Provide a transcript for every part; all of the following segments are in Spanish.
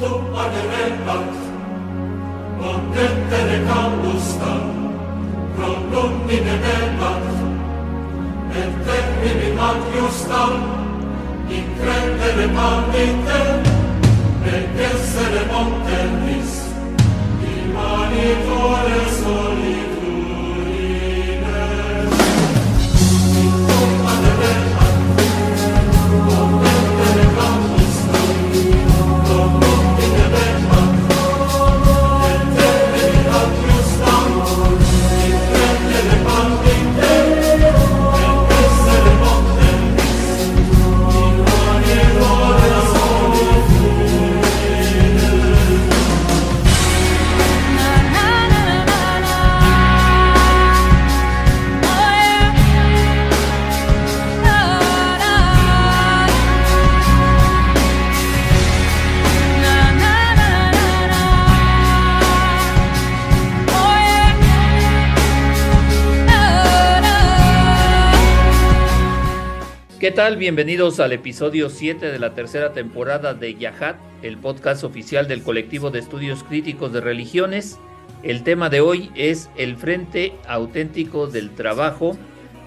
tu aderebat, potente de causta, pro lumine debat, et termini ad justam, in credere palmite, et essere montelis, in mani tuore sole, ¿Qué tal? Bienvenidos al episodio 7 de la tercera temporada de Yahat, el podcast oficial del colectivo de estudios críticos de religiones. El tema de hoy es el Frente Auténtico del Trabajo,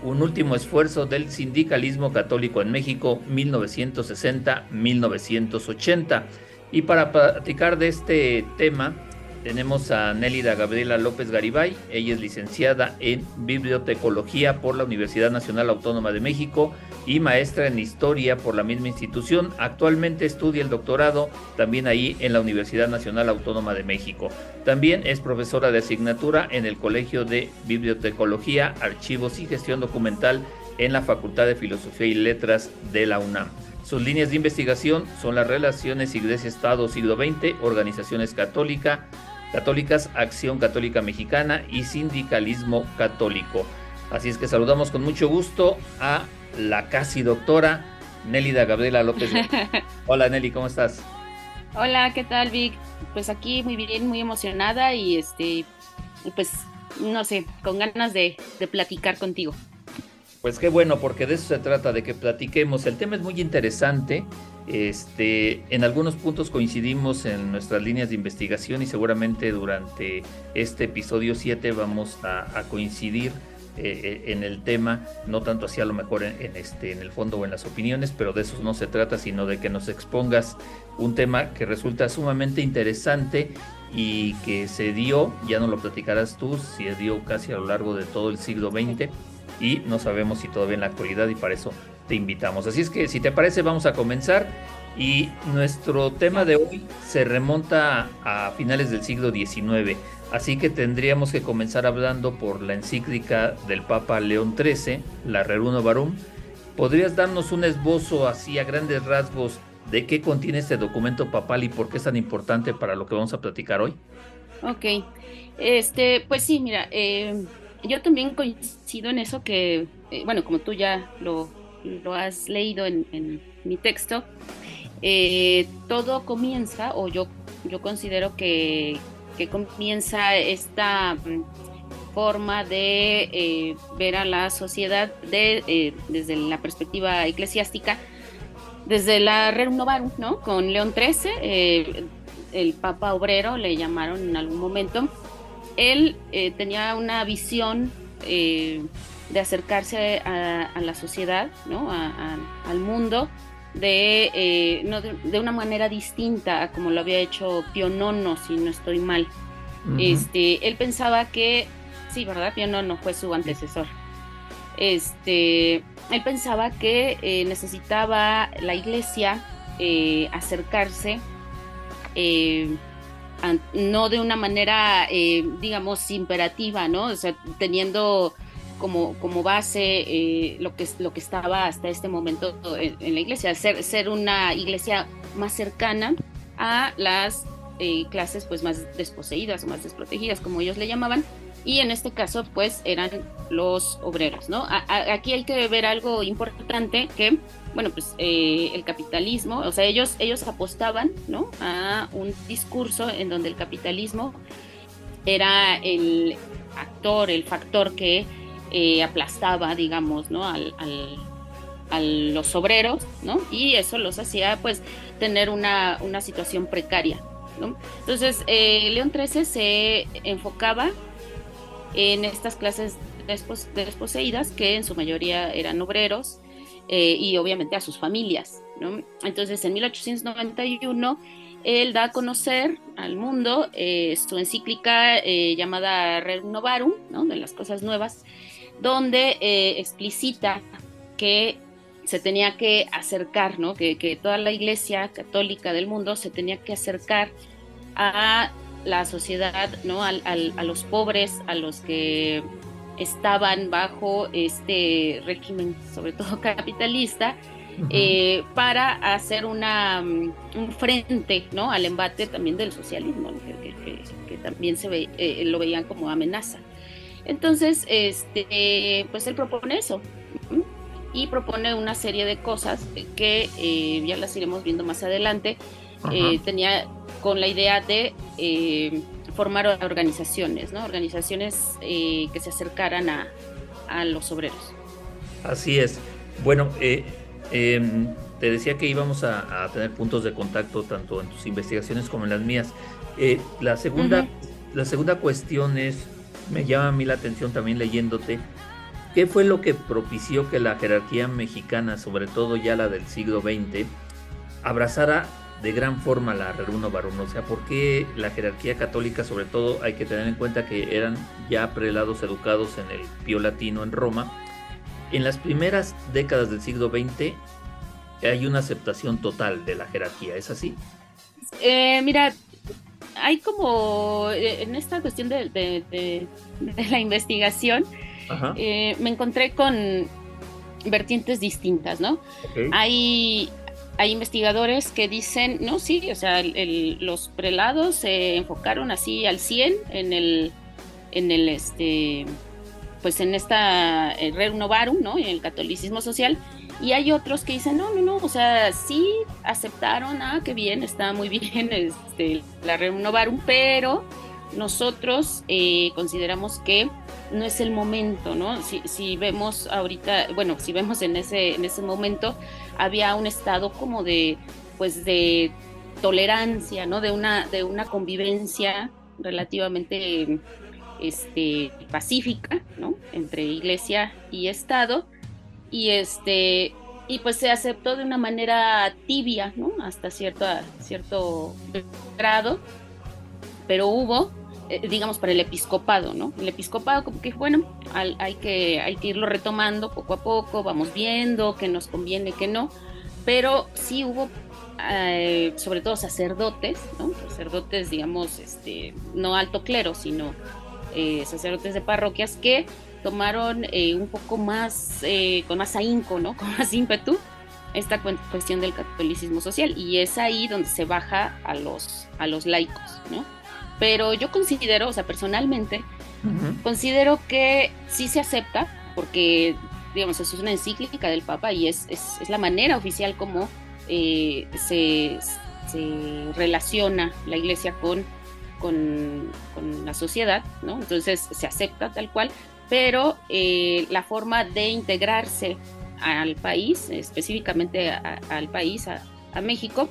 un último esfuerzo del sindicalismo católico en México 1960-1980. Y para platicar de este tema, tenemos a Nélida Gabriela López Garibay. Ella es licenciada en Bibliotecología por la Universidad Nacional Autónoma de México y maestra en Historia por la misma institución. Actualmente estudia el doctorado también ahí en la Universidad Nacional Autónoma de México. También es profesora de asignatura en el Colegio de Bibliotecología, Archivos y Gestión Documental en la Facultad de Filosofía y Letras de la UNAM. Sus líneas de investigación son las relaciones Iglesia-Estado siglo XX, organizaciones católicas, católicas, Acción Católica Mexicana y Sindicalismo Católico. Así es que saludamos con mucho gusto a la casi doctora Nélida Gabriela López. Hola Nelly, ¿cómo estás? Hola, ¿qué tal Vic? Pues aquí muy bien, muy emocionada y este, pues no sé, con ganas de, de platicar contigo. Pues qué bueno, porque de eso se trata, de que platiquemos. El tema es muy interesante. Este, en algunos puntos coincidimos en nuestras líneas de investigación y seguramente durante este episodio 7 vamos a, coincidir eh, eh, en el tema, no tanto así a lo mejor en, este, en el fondo o en las opiniones, pero de eso no se trata, sino de que nos expongas un tema que resulta sumamente interesante y que se dio, ya no lo platicarás tú, se dio casi a lo largo de todo el siglo XX y no sabemos si todavía en la actualidad y para eso te invitamos. Así es que si te parece vamos a comenzar y nuestro tema de hoy se remonta a finales del siglo XIX, así que tendríamos que comenzar hablando por la encíclica del Papa León XIII, la Reruno Varum. ¿Podrías darnos un esbozo así a grandes rasgos de qué contiene este documento papal y por qué es tan importante para lo que vamos a platicar hoy? Ok, este, pues sí, mira, eh, yo también coincido en eso que, eh, bueno, como tú ya lo, lo has leído en, mi texto, eh, todo comienza, o yo, yo considero que, comienza esta mm, forma de eh, ver a la sociedad de, desde la perspectiva eclesiástica, desde la Renovarum, ¿no? Con León XIII, el Papa Obrero le llamaron en algún momento, él eh, tenía una visión eh, de acercarse a, la sociedad, ¿no? al mundo, de, eh, de, una manera distinta a como lo había hecho IX, si no estoy mal. este, él pensaba que, sí, ¿verdad? IX fue su antecesor. Este, él pensaba que necesitaba la iglesia acercarse no de una manera, eh, digamos, imperativa, ¿no? O sea, teniendo como, como base eh, lo, que, lo que estaba hasta este momento en, la iglesia, ser, ser una iglesia más cercana a las eh, clases pues más desposeídas o más desprotegidas, como ellos le llamaban, y en este caso pues eran los obreros, ¿no? aquí hay que ver algo importante que bueno, pues eh, el capitalismo, o sea, ellos, ellos apostaban, ¿no? A un discurso en donde el capitalismo era el actor, el factor que eh, aplastaba, digamos, ¿no? Al, a los obreros, ¿no? Y eso los hacía pues tener una, una situación precaria, ¿no? Entonces, eh, León XIII se enfocaba en estas clases desposeídas, que en su mayoría eran obreros, eh, y obviamente a sus familias, ¿no? Entonces, en 1891, él da a conocer al mundo eh, su encíclica llamada Rerum Novarum, ¿no? De las cosas nuevas, donde explicita que se tenía que acercar, ¿no? Que, toda la iglesia católica del mundo se tenía que acercar a la sociedad, ¿no? A, los pobres, a los que estaban bajo este régimen, sobre todo capitalista, eh, para hacer una, mm, un frente, ¿no? Al embate también del socialismo, que, también se ve, eh, lo veían como amenaza. Entonces, este, pues él propone eso y propone una serie de cosas que eh, ya las iremos viendo más adelante. Eh, tenía con la idea de eh, formar organizaciones, ¿no? Organizaciones que se acercaran a, a, los obreros. Así es. Bueno, em, te decía que íbamos a, tener puntos de contacto tanto en tus investigaciones como en las mías. la, segunda, la segunda cuestión es, me llama a mí la atención también leyéndote, ¿Qué fue lo que propició que la jerarquía mexicana, sobre todo ya la del siglo XX, abrazara de gran forma la Reruno Barón? O sea, ¿por qué la jerarquía católica, sobre todo, hay que tener en cuenta que eran ya prelados educados en el Pío Latino en Roma? En las primeras décadas del siglo XX hay una aceptación total de la jerarquía, ¿es así? Eh, mira, hay como eh, en esta cuestión de la investigación, eh, me encontré con vertientes distintas, ¿no? Hay, hay investigadores que dicen, no, sí, o sea, los prelados se enfocaron así al 100 en el, en el, este, pues en esta el renovarum, ¿no? En el catolicismo social. Y hay otros que dicen, no, no, no, o sea, sí aceptaron, ah, qué bien, está muy bien este, la renovarum, pero nosotros eh, consideramos que no es el momento, ¿no? Si, vemos ahorita, bueno, si vemos en ese, en ese momento, había un estado como de, pues de tolerancia, ¿no? De una, de una convivencia relativamente este, pacífica, ¿no? Entre iglesia y Estado. Y este, y pues se aceptó de una manera tibia, ¿no? Hasta cierto, cierto grado, pero hubo eh, digamos, para el episcopado, ¿no? El episcopado como que, bueno, hay, que, hay que irlo retomando poco a poco, vamos viendo qué nos conviene, qué no, pero sí hubo, eh, sobre todo sacerdotes, ¿no? Sacerdotes, digamos, este, no alto clero, sino eh, sacerdotes de parroquias que tomaron un poco más, con más ahínco, ¿no? Con más ímpetu esta cuestión del catolicismo social y es ahí donde se baja a los, a los laicos, ¿no? Pero yo considero, o sea, personalmente, considero que sí se acepta, porque, digamos, eso es una encíclica del Papa y es, es, la manera oficial como eh, se, se, relaciona la iglesia con, con, con, la sociedad, ¿no? Entonces se acepta tal cual, pero eh, la forma de integrarse al país, específicamente al país, a, a México,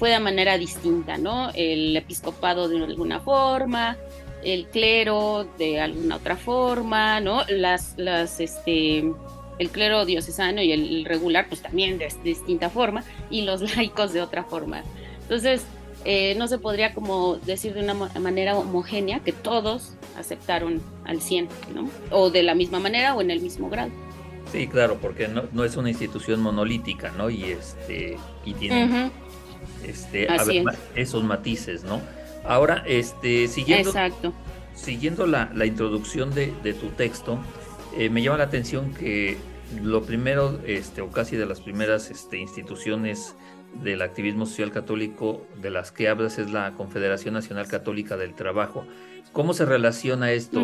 fue de manera distinta, ¿no? El episcopado de alguna forma, el clero de alguna otra forma, ¿no? Las, las, este, el clero diocesano y el regular, pues también de, distinta forma, y los laicos de otra forma. Entonces, eh, no se podría como decir de una manera homogénea que todos aceptaron al 100, ¿no? O de la misma manera o en el mismo grado. Sí, claro, porque no, no es una institución monolítica, ¿no? Y este y tiene este, esos matices, ¿no? Ahora, este, siguiendo, siguiendo la, introducción de, tu texto, eh, me llama la atención que lo primero, este, o casi de las primeras este, instituciones del activismo social católico de las que hablas es la Confederación Nacional Católica del Trabajo. ¿Cómo se relaciona esto?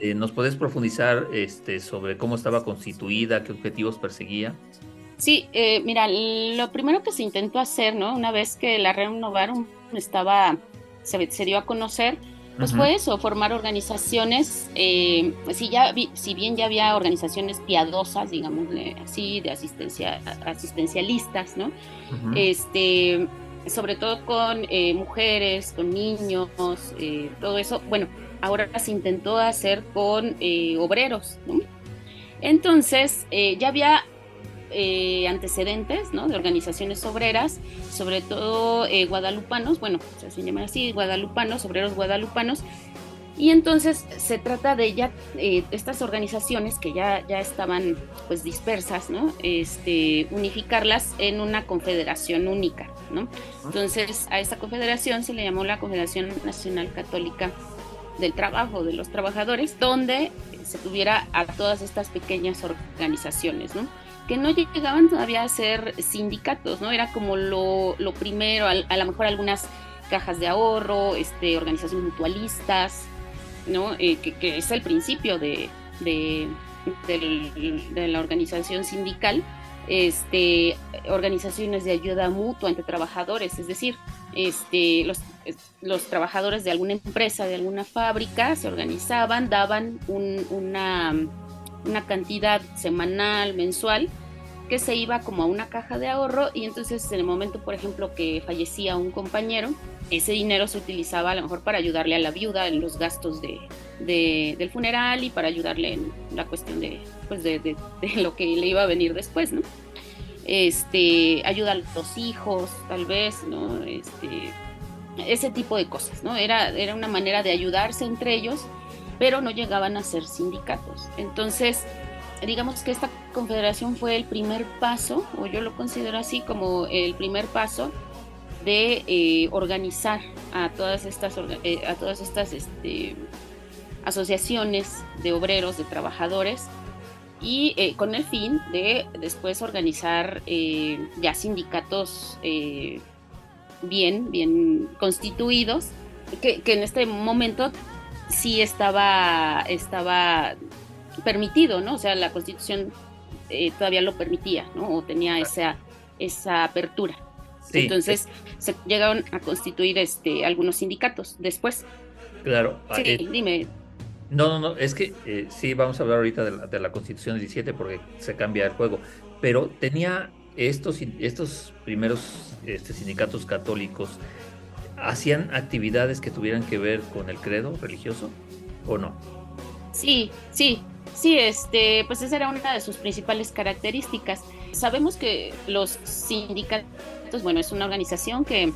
Eh, ¿Nos puedes profundizar este, sobre cómo estaba constituida, qué objetivos perseguía? Sí, eh, mira, lo primero que se intentó hacer, ¿no? Una vez que la Novarum estaba, se, dio a conocer, pues fue eso, formar organizaciones, eh, si, ya, si bien ya había organizaciones piadosas, digámosle así, de asistencia, asistencialistas, ¿no? este, sobre todo con eh, mujeres, con niños, eh, todo eso, bueno, ahora se intentó hacer con obreros, ¿no? Entonces, ya había eh, antecedentes ¿no? de organizaciones obreras, sobre todo eh, guadalupanos, bueno, se llaman así, guadalupanos, obreros guadalupanos, y entonces se trata de ya eh, estas organizaciones que ya, ya estaban pues dispersas, ¿no? Este, unificarlas en una confederación única. Entonces a esta confederación se le llamó la Confederación Nacional Católica del Trabajo, de los Trabajadores, donde se tuviera a todas estas pequeñas organizaciones, ¿no? Que no llegaban todavía a ser sindicatos, ¿no? Era como lo, primero, a, lo mejor algunas cajas de ahorro, este, organizaciones mutualistas, ¿no? Eh, que, es el principio de, de, la organización sindical, este, organizaciones de ayuda mutua entre trabajadores, es decir, este, los, los trabajadores de alguna empresa, de alguna fábrica, se organizaban, daban una una cantidad semanal, mensual, que se iba como a una caja de ahorro y entonces en el momento, por ejemplo, que fallecía un compañero, ese dinero se utilizaba a lo mejor para ayudarle a la viuda en los gastos de, del funeral y para ayudarle en la cuestión de, pues de, de, lo que le iba a venir después, ¿no? Este, ayuda a los hijos, tal vez, ¿no? Este, ese tipo de cosas, ¿no? Era, era una manera de ayudarse entre ellos pero no llegaban a ser sindicatos. Entonces, digamos que esta confederación fue el primer paso, o yo lo considero así como el primer paso de eh, organizar a todas estas, eh, a todas estas este, asociaciones de obreros, de trabajadores, y eh, con el fin de después organizar ya sindicatos bien, bien constituidos, que, que en este momento sí estaba, estaba permitido, ¿no? O sea, la constitución eh, todavía lo permitía, ¿no? O tenía esa, esa apertura. Entonces se llegaron a constituir este, algunos sindicatos después. Claro. Sí, eh, dime. No, no, no, es que eh, sí, vamos a hablar ahorita de la, de la Constitución 17 porque se cambia el juego, pero tenía estos, estos primeros este, sindicatos católicos, hacían actividades que tuvieran que ver con el credo religioso o no? Sí, sí, sí, este, pues esa era una de sus principales características. Sabemos que los sindicatos, bueno, es una organización que,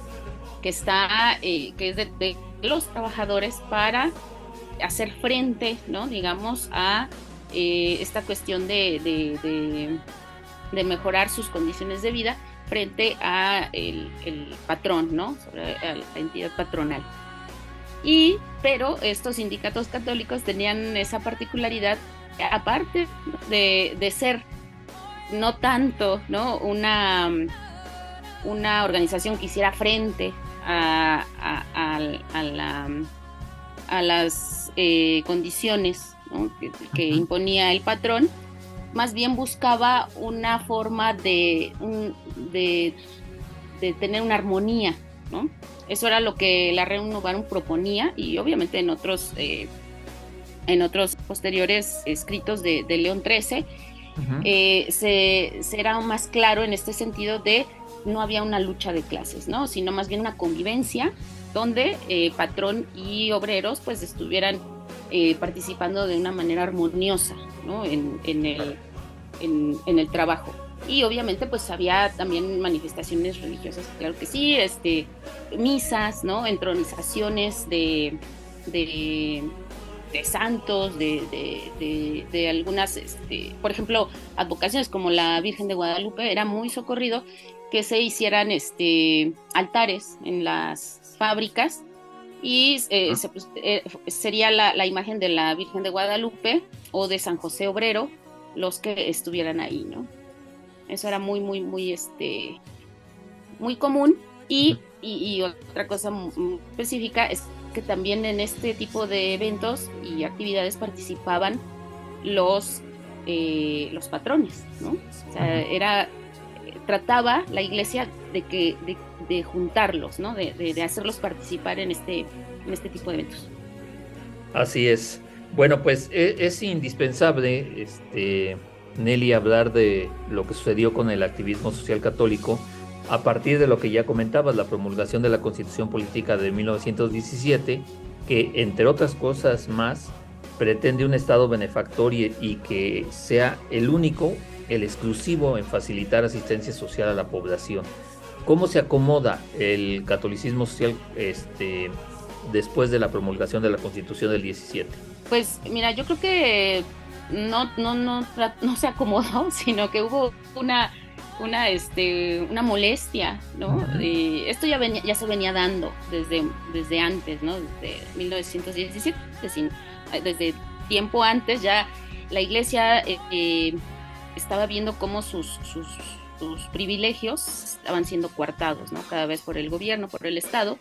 que está, eh, que es de, los trabajadores para hacer frente, ¿no? Digamos, a eh, esta cuestión de, de, de mejorar sus condiciones de vida frente a el, patrón, ¿no? Sobre la entidad patronal. Y, pero estos sindicatos católicos tenían esa particularidad, aparte de, ser no tanto, ¿no? Una, una organización que hiciera frente a, las eh, condiciones que, imponía el patrón, más bien buscaba una forma de, de, tener una armonía, ¿no? Eso era lo que la Reunión Novarum proponía y obviamente en otros, eh, en otros posteriores escritos de, León XIII eh, se, será más claro en este sentido de no había una lucha de clases, ¿no? Sino más bien una convivencia donde eh, patrón y obreros pues estuvieran participando de una manera armoniosa, ¿no? En, el, en el trabajo. Y obviamente pues había también manifestaciones religiosas, claro que sí, este, misas, ¿no? Entronizaciones de, de, santos, de, de, algunas, este, por ejemplo, advocaciones como la Virgen de Guadalupe, era muy socorrido que se hicieran este, altares en las fábricas y eh, eh, sería la, la, imagen de la Virgen de Guadalupe o de San José Obrero los que estuvieran ahí, ¿no? Eso era muy, muy, muy, este, muy común. Y, otra cosa específica es que también en este tipo de eventos y actividades participaban los, eh, los patrones, ¿no? O sea, era, trataba la iglesia de, que, de, juntarlos, ¿no? De, hacerlos participar en este, en este tipo de eventos. Así es. Bueno, pues e, es, indispensable, este, Nelly, hablar de lo que sucedió con el activismo social católico a partir de lo que ya comentabas, la promulgación de la Constitución Política de 1917, que entre otras cosas más pretende un Estado benefactor y, y que sea el único, el exclusivo en facilitar asistencia social a la población. ¿Cómo se acomoda el catolicismo social este, después de la promulgación de la Constitución del 17? Pues mira, yo creo que no, no, no, no se acomodó, sino que hubo una, una, este, una molestia, ¿no? esto ya, venía, ya se venía dando desde, desde antes, ¿no? Desde 1917, desde, tiempo antes ya la iglesia eh, eh, estaba viendo cómo sus, sus, privilegios estaban siendo coartados, ¿no? Cada vez por el gobierno, por el Estado.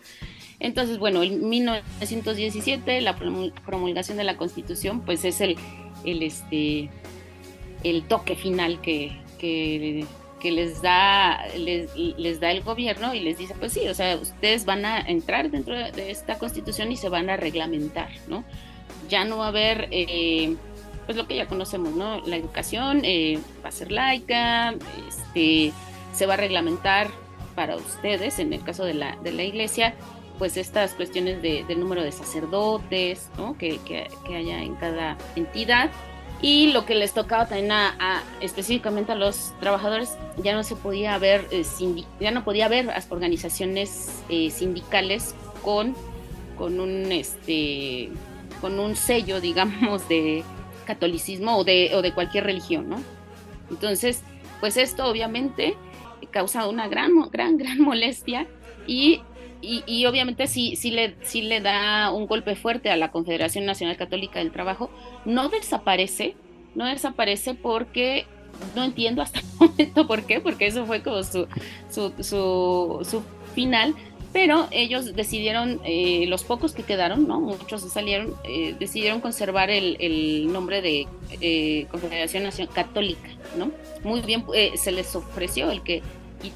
Entonces, bueno, en 1917, la promulgación de la Constitución, pues es el, el, este, el toque final que, que, les, da, les, da el gobierno y les dice, pues sí, o sea, ustedes van a entrar dentro de esta Constitución y se van a reglamentar, ¿no? Ya no va a haber... Eh, pues lo que ya conocemos, ¿no? La educación eh, va a ser laica, este, se va a reglamentar para ustedes, en el caso de la, de la iglesia, pues estas cuestiones de, del número de sacerdotes que, haya en cada entidad y lo que les tocaba también a, específicamente a los trabajadores ya no se podía ver eh, ya no podía haber organizaciones eh, sindicales con con un este con un sello digamos de catolicismo o de, o de cualquier religión no entonces pues esto obviamente causa una gran gran gran molestia y y, obviamente sí, sí, le, sí le da un golpe fuerte a la Confederación Nacional Católica del Trabajo. No desaparece, no desaparece porque no entiendo hasta el momento por qué, porque eso fue como su, su, su, final, pero ellos decidieron, eh, los pocos que quedaron, ¿no? muchos salieron, eh, decidieron conservar el, el nombre de eh, Confederación Nacional Católica, ¿no? Muy bien, se les ofreció el que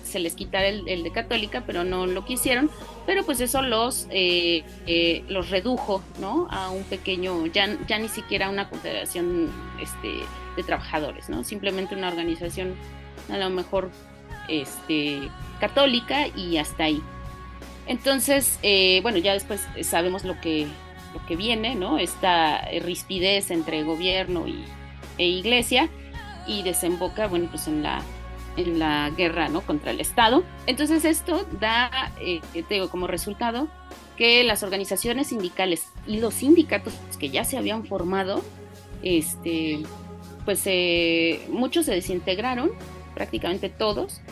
se les quitara el, de católica, pero no lo quisieron, pero pues eso los, eh, eh, los redujo, ¿no? A un pequeño, ya, ya ni siquiera una confederación este, de trabajadores, ¿no? Simplemente una organización a lo mejor este, católica y hasta ahí. Entonces, eh, bueno, ya después sabemos lo que, lo que viene, ¿no? Esta rispidez entre gobierno y, e iglesia y desemboca, bueno, pues en la en la guerra ¿no? contra el Estado. Entonces esto da, eh, te digo, como resultado que las organizaciones sindicales y los sindicatos que ya se habían formado, este, pues eh, muchos se desintegraron, prácticamente todos,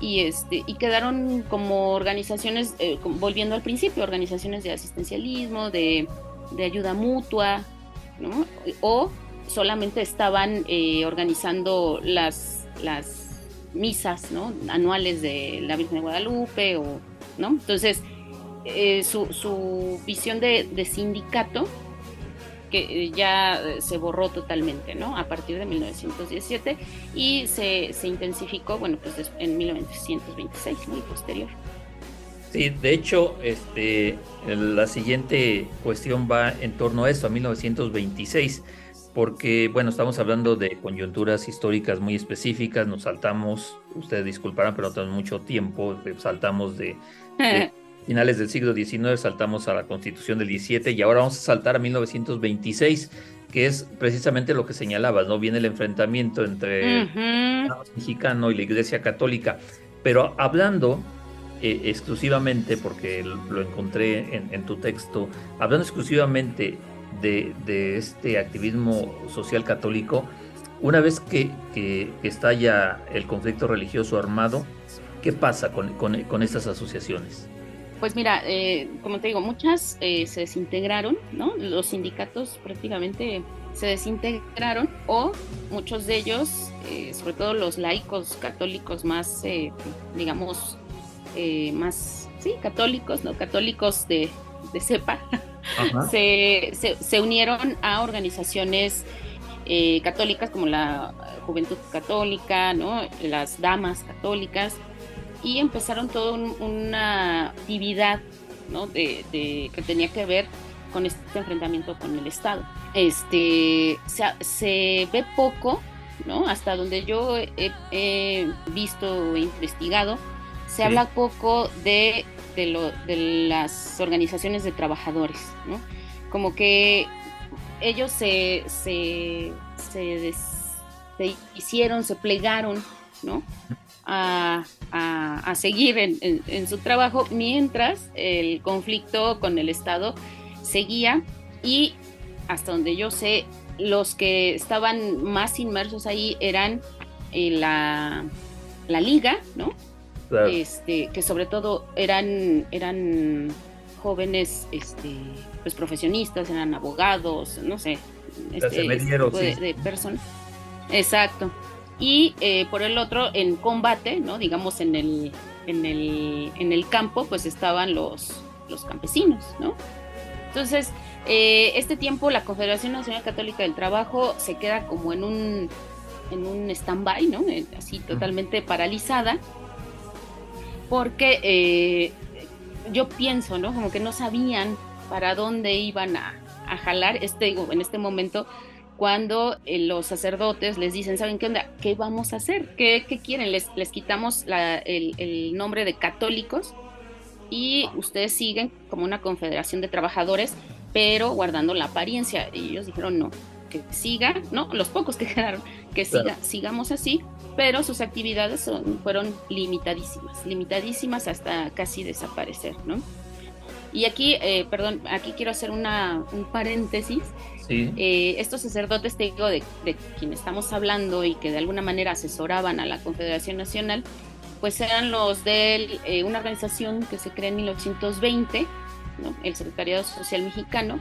y, este, y quedaron como organizaciones, eh, volviendo al principio, organizaciones de asistencialismo, de, de ayuda mutua, ¿no? o solamente estaban organizando las, las misas ¿no? anuales de la Virgen de Guadalupe, o, ¿no? Entonces, eh, su, su, visión de, sindicato que eh, ya se borró totalmente, ¿no? A partir de 1917 y se, se intensificó, bueno, pues en 1926, muy posterior. Sí, de hecho, este, la siguiente cuestión va en torno a eso, a 1926 porque, bueno, estamos hablando de coyunturas históricas muy específicas, nos saltamos, ustedes disculparán, pero no tenemos mucho tiempo, eh, saltamos de, finales del siglo XIX, saltamos a la constitución del 17 y ahora vamos a saltar a 1926, que es precisamente lo que señalabas, ¿no? Viene el enfrentamiento entre el mexicano y la iglesia católica, pero hablando eh, exclusivamente, porque lo encontré en, en tu texto, hablando exclusivamente de, este activismo social católico, una vez que, que, estalla el conflicto religioso armado, ¿qué pasa con, estas asociaciones? Pues mira, eh, como te digo, muchas eh, se desintegraron, ¿no? Los sindicatos prácticamente se desintegraron o muchos de ellos, eh, sobre todo los laicos católicos más, digamos, más, sí, católicos, ¿no? Católicos de, de cepa, se, se, unieron a organizaciones eh, católicas como la Juventud Católica, ¿no? las Damas Católicas, y empezaron toda una actividad ¿no? de, que tenía que ver con este enfrentamiento con el Estado. Este, se, se ve poco, ¿no? Hasta donde yo he, visto e investigado, se habla poco de, de, lo, de las organizaciones de trabajadores, ¿no? Como que ellos se, se, se, hicieron, se plegaron, ¿no? A, a, seguir en, en, su trabajo mientras el conflicto con el Estado seguía y hasta donde yo sé, los que estaban más inmersos ahí eran eh, la, la, liga, ¿no? Este, que sobre todo eran, eran jóvenes este, pues profesionistas, eran abogados, no sé, este, de, de personas. Exacto. Y eh, por el otro, en combate, ¿no? Digamos en el, en el, en el campo, pues estaban los, los campesinos, ¿no? Entonces, eh, este tiempo la Confederación Nacional Católica del Trabajo se queda como en un, en un stand-by, ¿no? Eh, así totalmente paralizada, porque yo pienso, ¿no? Como que no sabían para dónde iban a, jalar este, en este momento cuando eh, los sacerdotes les dicen, ¿saben qué onda? ¿Qué vamos a hacer? ¿Qué, quieren? Les, les quitamos el, nombre de católicos y ustedes siguen como una confederación de trabajadores, pero guardando la apariencia. Y ellos dijeron, no, que siga, ¿no? Los pocos que quedaron, que siga, sigamos así, pero sus actividades son, fueron limitadísimas, limitadísimas hasta casi desaparecer, ¿no? Y aquí, eh, perdón, aquí quiero hacer una, un paréntesis. Eh, estos sacerdotes, te digo, de, de quien estamos hablando y que de alguna manera asesoraban a la Confederación Nacional, pues eran los de eh, una organización que se crea en 1920, ¿no? el Secretariado Social Mexicano,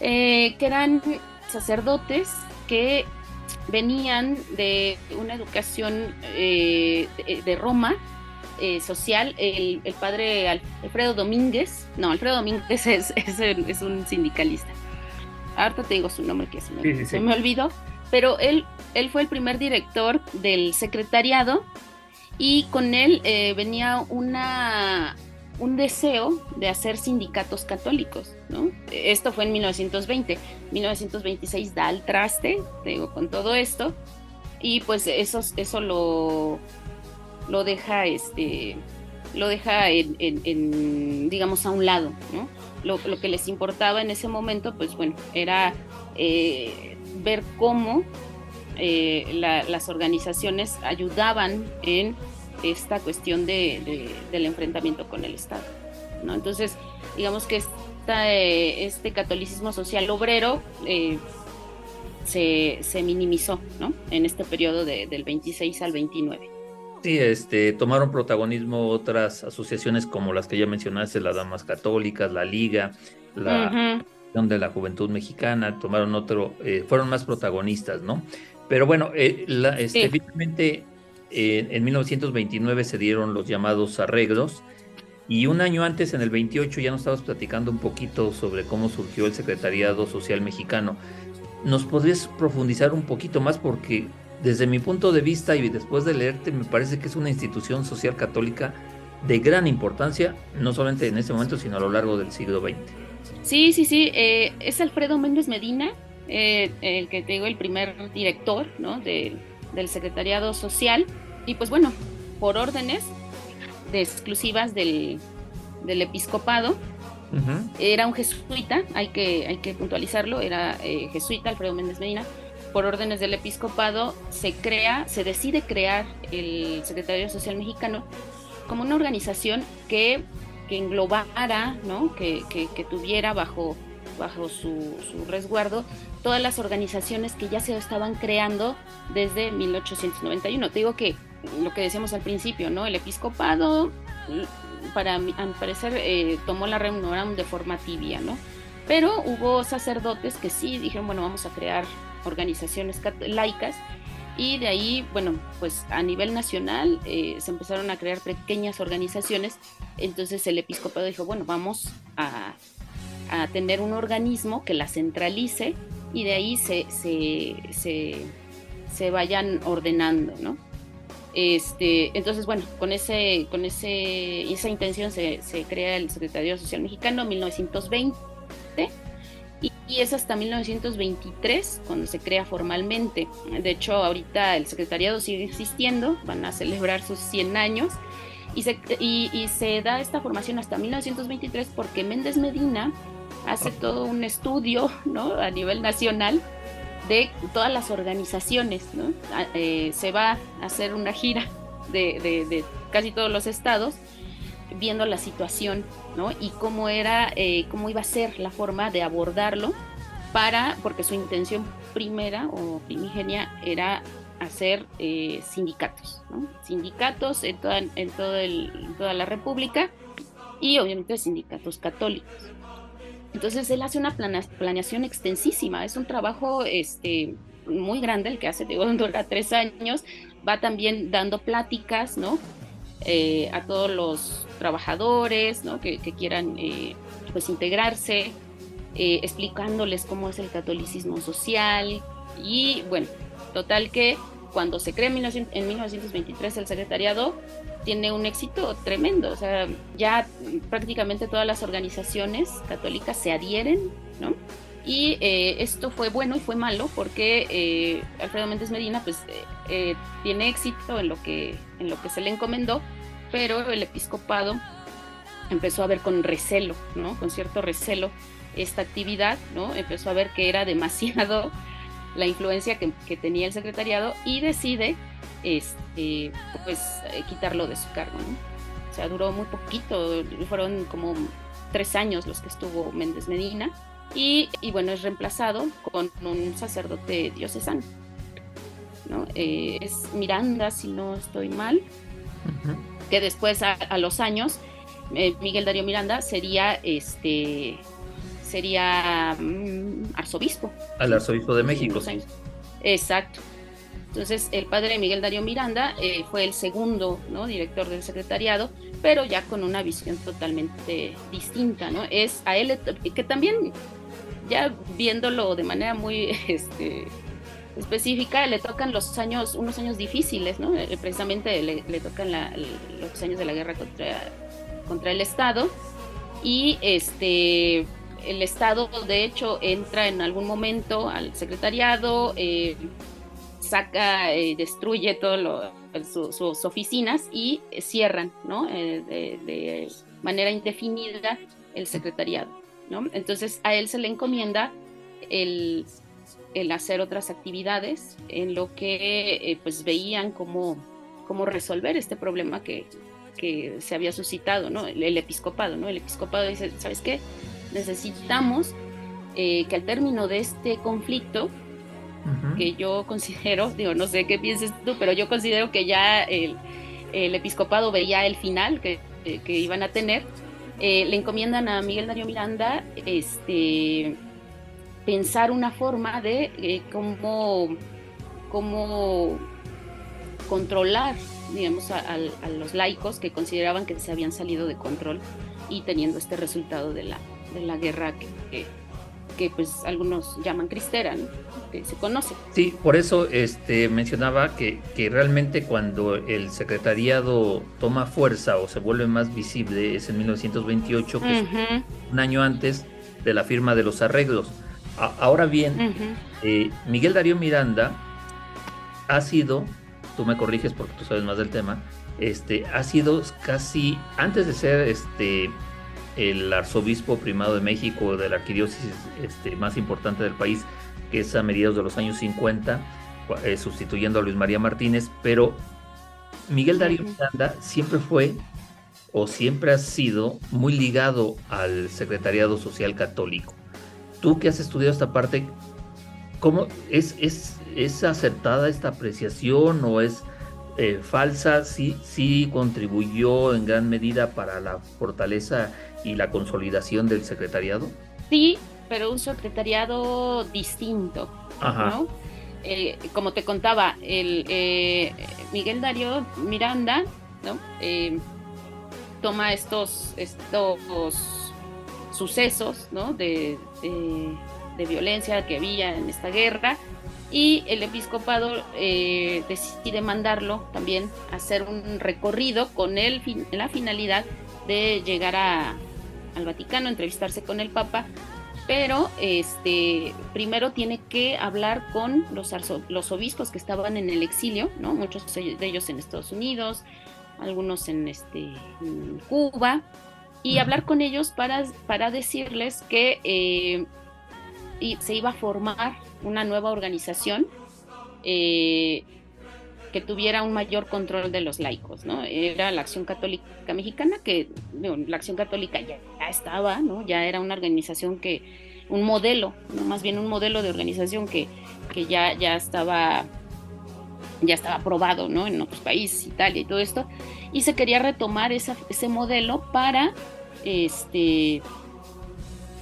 que eran sacerdotes que venían de una educación de Roma, eh, social, el, padre Alfredo Domínguez, no, Alfredo Domínguez es, es, un sindicalista. Ahorita te digo su nombre que se me, olvidó, pero él, él fue el primer director del secretariado y con él eh, venía una, un deseo de hacer sindicatos católicos, ¿no? Esto fue en 1920. 1926 da el traste, te digo, con todo esto, y pues eso, eso lo, lo deja, este, lo deja en, digamos, a un lado, ¿no? Lo, que les importaba en ese momento, pues bueno, era eh, ver cómo eh, las organizaciones ayudaban en esta cuestión de, del enfrentamiento con el Estado. Entonces, digamos que esta, eh, este catolicismo social obrero se, se, minimizó, ¿no? En este periodo del 26 al 29. Sí, este, tomaron protagonismo otras asociaciones como las que ya mencionaste, las Damas Católicas, la Liga, la de la Juventud Mexicana, tomaron otro, eh, fueron más protagonistas, ¿no? Pero bueno, eh, este, finalmente eh, en 1929 se dieron los llamados arreglos y un año antes, en el 28, ya nos estabas platicando un poquito sobre cómo surgió el Secretariado Social Mexicano. ¿Nos podrías profundizar un poquito más? Porque desde mi punto de vista y después de leerte, me parece que es una institución social católica de gran importancia, no solamente en este momento, sino a lo largo del siglo XX. Sí, sí, sí, eh, es Alfredo Méndez Medina, eh, el que te digo, el primer director ¿no? del secretariado social, y pues bueno, por órdenes de exclusivas del, episcopado, era un jesuita, hay que, hay que puntualizarlo, era eh, jesuita Alfredo Méndez Medina, por órdenes del episcopado, se crea, se decide crear el Secretario Social Mexicano como una organización que, que englobara, ¿no? que, que, tuviera bajo, bajo su, resguardo todas las organizaciones que ya se estaban creando desde 1891. Te digo que lo que decíamos al principio, ¿no? El episcopado, para a mi parecer, eh, tomó la reunión de forma tibia, ¿no? Pero hubo sacerdotes que sí dijeron, bueno, vamos a crear organizaciones laicas y de ahí, bueno, pues a nivel nacional eh, se empezaron a crear pequeñas organizaciones, entonces el episcopado dijo, bueno, vamos a, tener un organismo que la centralice y de ahí se, se, vayan ordenando, ¿no? Este, entonces, bueno, con, ese, con ese, esa intención se, se crea el Secretario Social Mexicano en 1920 parte y, es hasta 1923 cuando se crea formalmente. De hecho, ahorita el secretariado sigue existiendo, van a celebrar sus 100 años y se, y, se da esta formación hasta 1923 porque Méndez Medina hace todo un estudio ¿no? a nivel nacional de todas las organizaciones. ¿no? Ah, eh, se va a hacer una gira de, de, casi todos los estados viendo la situación ¿no? y cómo era, eh, cómo iba a ser la forma de abordarlo para, porque su intención primera o primigenia era hacer eh, sindicatos, ¿no? sindicatos en toda, en, todo el, toda la República y obviamente sindicatos católicos. Entonces él hace una planeación extensísima, es un trabajo este, muy grande el que hace, digo, dura tres años, va también dando pláticas, ¿no? Eh, a todos los trabajadores, ¿no? Que, quieran, eh, pues, integrarse, eh, explicándoles cómo es el catolicismo social y, bueno, total que cuando se crea en, 1923 el secretariado, tiene un éxito tremendo. O sea, ya prácticamente todas las organizaciones católicas se adhieren, ¿no? Y eh, esto fue bueno y fue malo porque eh, Alfredo Méndez Medina pues eh, tiene éxito en lo, que, en lo que se le encomendó, pero el episcopado empezó a ver con recelo, ¿no? Con cierto recelo esta actividad, ¿no? Empezó a ver que era demasiado la influencia que, tenía el secretariado y decide este, pues eh, quitarlo de su cargo, O sea, duró muy poquito, fueron como tres años los que estuvo Méndez Medina y, bueno, es reemplazado con un sacerdote diocesano, ¿no? Eh, es Miranda, si no estoy mal, que después a, los años eh, Miguel Darío Miranda sería este sería mm, arzobispo. Al arzobispo de México. Exacto. Entonces, el padre Miguel Darío Miranda eh, fue el segundo ¿no? director del secretariado, pero ya con una visión totalmente distinta, ¿no? Es a él, que también, ya viéndolo de manera muy este, específica, le tocan los años, unos años difíciles, ¿no? Eh, precisamente le, tocan los años de la guerra contra, contra el Estado y este el Estado, de hecho, entra en algún momento al secretariado, eh, saca, eh, destruye todo sus oficinas y cierran, ¿no? Eh, de, manera indefinida el secretariado, ¿no? Entonces a él se le encomienda el, hacer otras actividades en lo que pues veían cómo, cómo resolver este problema que, que se había suscitado, ¿no? El, el, episcopado, ¿no? El episcopado dice, ¿sabes qué? necesitamos eh, que al término de este conflicto, que yo considero, digo, no sé qué pienses tú, pero yo considero que ya el, episcopado veía el final que, iban a tener, eh, le encomiendan a Miguel Darío Miranda este, pensar una forma de eh, cómo, cómo controlar digamos, a, los laicos que consideraban que se habían salido de control y teniendo este resultado de la, de la guerra que, que, pues algunos llaman cristera, que se conoce. Sí, por eso este, mencionaba que, que realmente cuando el secretariado toma fuerza o se vuelve más visible es en 1928, que es un año antes de la firma de los arreglos. Ahora bien, eh, Miguel Darío Miranda ha sido, tú me corriges porque tú sabes más del tema, este, ha sido casi, antes de ser este, el arzobispo primado de México de la arquidiócesis este, más importante del país, que es a mediados de los años 50, eh, sustituyendo a Luis María Martínez, pero Miguel Darío Miranda siempre fue o siempre ha sido muy ligado al secretariado social católico. Tú que has estudiado esta parte, ¿cómo es, es, es acertada esta apreciación o es eh, falsa? ¿Sí, ¿Sí contribuyó en gran medida para la fortaleza y la consolidación del secretariado? Sí, pero un secretariado distinto, ¿no? Eh, como te contaba, el eh, Miguel Darío Miranda, ¿no? Eh, toma estos, estos sucesos, ¿no? De, violencia que había en esta guerra y el episcopado decide mandarlo también a hacer un recorrido con el, la finalidad de llegar a, al Vaticano, entrevistarse con el Papa pero este, primero tiene que hablar con los, los obispos que estaban en el exilio, ¿no? muchos de ellos en Estados Unidos, algunos en, este, Cuba, y hablar con ellos para, para decirles que eh, se iba a formar una nueva organización eh, que tuviera un mayor control de los laicos, ¿no? Era la Acción Católica Mexicana, que la Acción Católica ya, estaba, ¿no? Ya era una organización que, un modelo, más bien un modelo de organización que, que ya, ya estaba ya estaba aprobado, ¿no? En otros países, Italia y todo esto, y se quería retomar ese modelo para, este,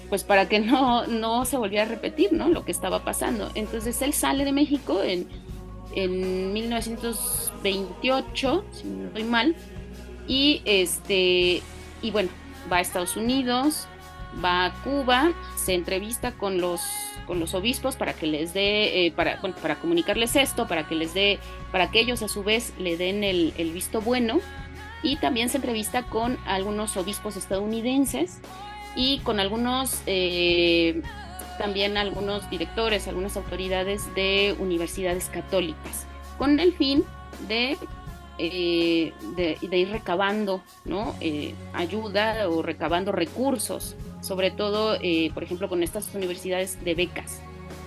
pues para que no, no se volviera a repetir, ¿no? Lo que estaba pasando. Entonces él sale de México en, en 1928, si no estoy mal, y este, y bueno, va a Estados Unidos, va a Cuba, se entrevista con los con los obispos para que les dé, eh, para, para comunicarles esto, para que les dé, para que ellos a su vez le den el, visto bueno. Y también se entrevista con algunos obispos estadounidenses y con algunos, eh, también algunos directores, algunas autoridades de universidades católicas, con el fin de eh, de, ir recabando ¿no? ayuda o recabando recursos sobre todo, eh, por ejemplo, con estas universidades de becas,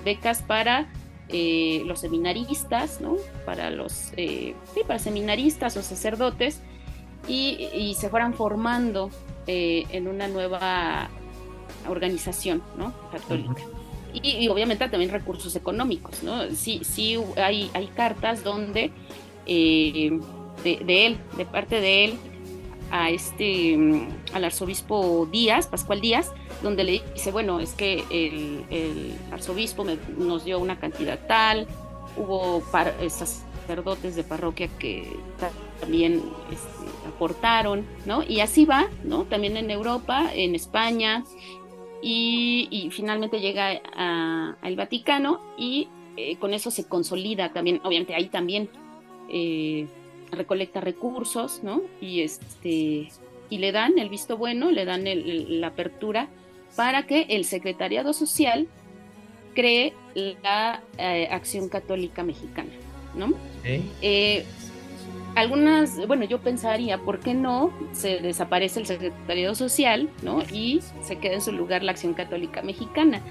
becas para eh, los seminaristas, ¿no? Para los, eh, sí, para seminaristas o sacerdotes y, se fueran formando en una nueva organización, ¿no? Católica. y, obviamente también recursos económicos, ¿no? Sí, sí hay, hay cartas donde de, de él, de parte de él, a este, mm, al arzobispo Díaz, Pascual Díaz, donde le dice, bueno, es que el, arzobispo nos dio una cantidad tal, hubo eh, sacerdotes de parroquia que también este, aportaron, ¿no? Y así va, ¿no? También en Europa, en España, y, finalmente llega al Vaticano y eh, con eso se consolida también, obviamente ahí también eh, recolecta recursos, ¿no? Y, este, y le dan el visto bueno, le dan la apertura para que el Secretariado Social cree la eh, Acción Católica Mexicana, ¿no? Eh, algunas, bueno, yo pensaría, ¿por qué no se desaparece el Secretariado Social, ¿no? Y se queda en su lugar la Acción Católica Mexicana.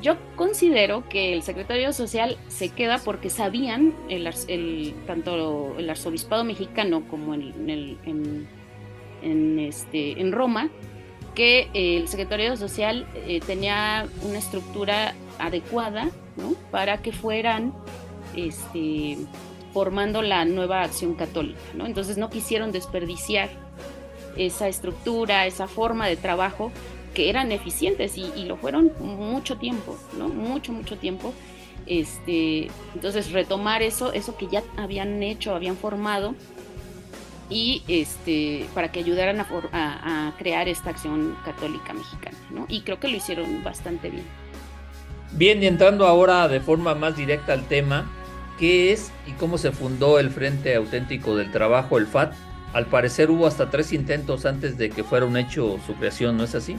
Yo considero que el secretario social se queda porque sabían, el, tanto el arzobispado mexicano como en, en, este, en Roma, que el secretario social eh, tenía una estructura adecuada para que fueran este, formando la nueva acción católica. Entonces no quisieron desperdiciar esa estructura, esa forma de trabajo que eran eficientes y, lo fueron mucho tiempo, ¿no? Mucho, mucho tiempo. Este, entonces retomar eso, eso que ya habían hecho, habían formado y este, para que ayudaran a, crear esta acción católica mexicana, ¿no? Y creo que lo hicieron bastante bien. Bien, y entrando ahora de forma más directa al tema, ¿qué es y cómo se fundó el Frente Auténtico del Trabajo, el FAT? Al parecer hubo hasta tres intentos antes de que fuera un hecho su creación, ¿no es así?